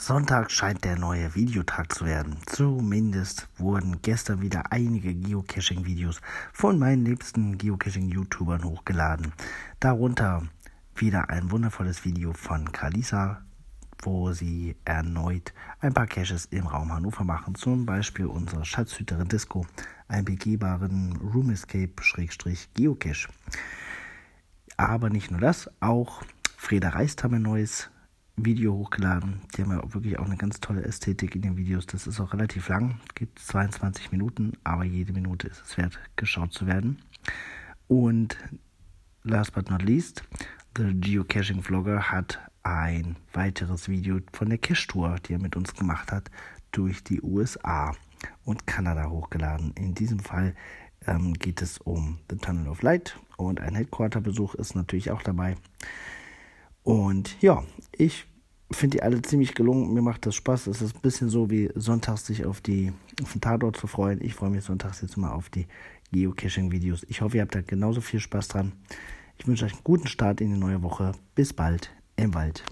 Sonntag scheint der neue Videotag zu werden. Zumindest wurden gestern wieder einige Geocaching-Videos von meinen liebsten Geocaching-YouTubern hochgeladen. Darunter wieder ein wundervolles Video von Kalisa, wo sie erneut ein paar Caches im Raum Hannover machen. Zum Beispiel unsere Schatzhüterin Disco, einen begehbaren Room Escape-Geocache. Aber nicht nur das, auch Freda Reist haben ein neues Video hochgeladen. Die haben ja wirklich auch eine ganz tolle Ästhetik in den Videos. Das ist auch relativ lang, geht 22 Minuten, aber jede Minute ist es wert, geschaut zu werden. Und last but not least, The Geocaching Vlogger hat ein weiteres Video von der Cache-Tour, die er mit uns gemacht hat, durch die USA und Kanada hochgeladen. In diesem Fall ähm, geht es um The Tunnel of Light und ein Headquarter-Besuch ist natürlich auch dabei. Und ja, ich finde die alle ziemlich gelungen. Mir macht das Spaß. Es ist ein bisschen so wie sonntags sich auf, die, auf den Tatort zu freuen. Ich freue mich sonntags jetzt mal auf die Geocaching-Videos. Ich hoffe, ihr habt da genauso viel Spaß dran. Ich wünsche euch einen guten Start in die neue Woche. Bis bald im Wald.